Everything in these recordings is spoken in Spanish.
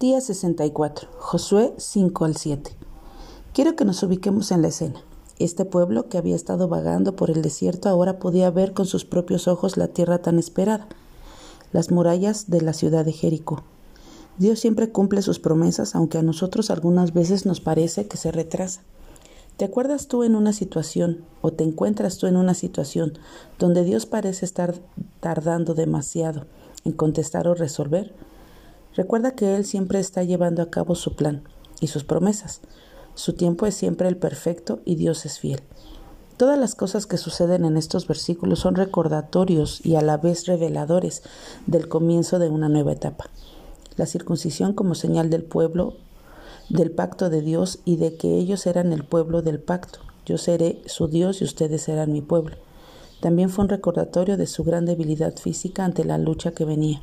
Día 64. Josué 5 al 7. Quiero que nos ubiquemos en la escena. Este pueblo que había estado vagando por el desierto ahora podía ver con sus propios ojos la tierra tan esperada, las murallas de la ciudad de Jericó. Dios siempre cumple sus promesas, aunque a nosotros algunas veces nos parece que se retrasa. ¿Te acuerdas tú en una situación o te encuentras tú en una situación donde Dios parece estar tardando demasiado en contestar o resolver? Recuerda que Él siempre está llevando a cabo su plan y sus promesas. Su tiempo es siempre el perfecto y Dios es fiel. Todas las cosas que suceden en estos versículos son recordatorios y a la vez reveladores del comienzo de una nueva etapa. La circuncisión como señal del pueblo, del pacto de Dios y de que ellos eran el pueblo del pacto. Yo seré su Dios y ustedes serán mi pueblo. También fue un recordatorio de su gran debilidad física ante la lucha que venía.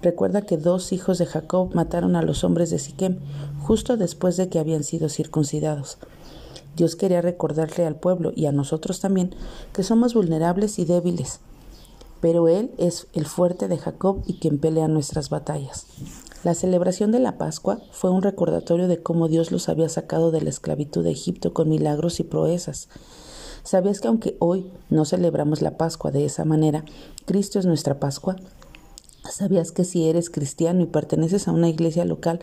Recuerda que dos hijos de Jacob mataron a los hombres de Siquem justo después de que habían sido circuncidados. Dios quería recordarle al pueblo y a nosotros también que somos vulnerables y débiles, pero Él es el fuerte de Jacob y quien pelea nuestras batallas. La celebración de la Pascua fue un recordatorio de cómo Dios los había sacado de la esclavitud de Egipto con milagros y proezas. ¿Sabías que aunque hoy no celebramos la Pascua de esa manera, Cristo es nuestra Pascua? ¿Sabías que si eres cristiano y perteneces a una iglesia local,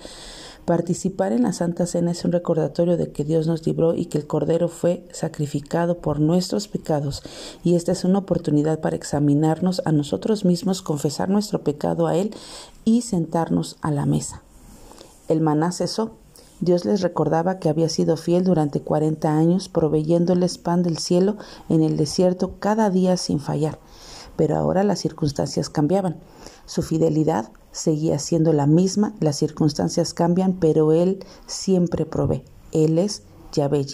participar en la Santa Cena es un recordatorio de que Dios nos libró y que el Cordero fue sacrificado por nuestros pecados? Y esta es una oportunidad para examinarnos a nosotros mismos, confesar nuestro pecado a Él y sentarnos a la mesa. El maná cesó. Dios les recordaba que había sido fiel durante cuarenta años, proveyéndoles pan del cielo en el desierto cada día sin fallar pero ahora las circunstancias cambiaban. Su fidelidad seguía siendo la misma, las circunstancias cambian, pero Él siempre provee. Él es Yahvé.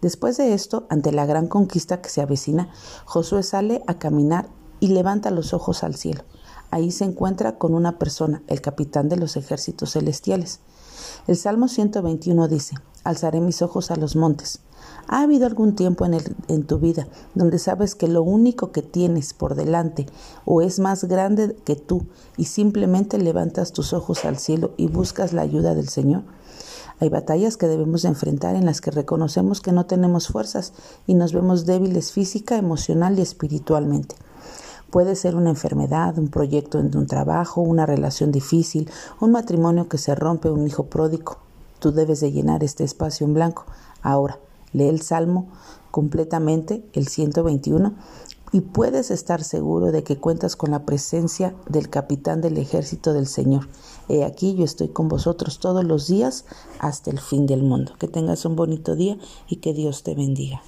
Después de esto, ante la gran conquista que se avecina, Josué sale a caminar y levanta los ojos al cielo. Ahí se encuentra con una persona, el capitán de los ejércitos celestiales. El Salmo 121 dice, Alzaré mis ojos a los montes. ¿Ha habido algún tiempo en, en, tu vida donde sabes que lo único que tienes por delante o es más grande que tú y simplemente levantas tus ojos al cielo y buscas la ayuda del Señor? Hay batallas que debemos enfrentar en las que reconocemos que no tenemos fuerzas y nos vemos débiles física, emocional y espiritualmente. Puede ser una enfermedad, un proyecto en un trabajo, una relación difícil, un matrimonio que se rompe, un hijo pródigo. Tú debes de llenar este espacio en blanco. Ahora, Lee el Salmo completamente, el 121, y puedes estar seguro de que cuentas con la presencia del capitán del ejército del Señor. He aquí yo estoy con vosotros todos los días hasta el fin del mundo. Que tengas un bonito día y que Dios te bendiga.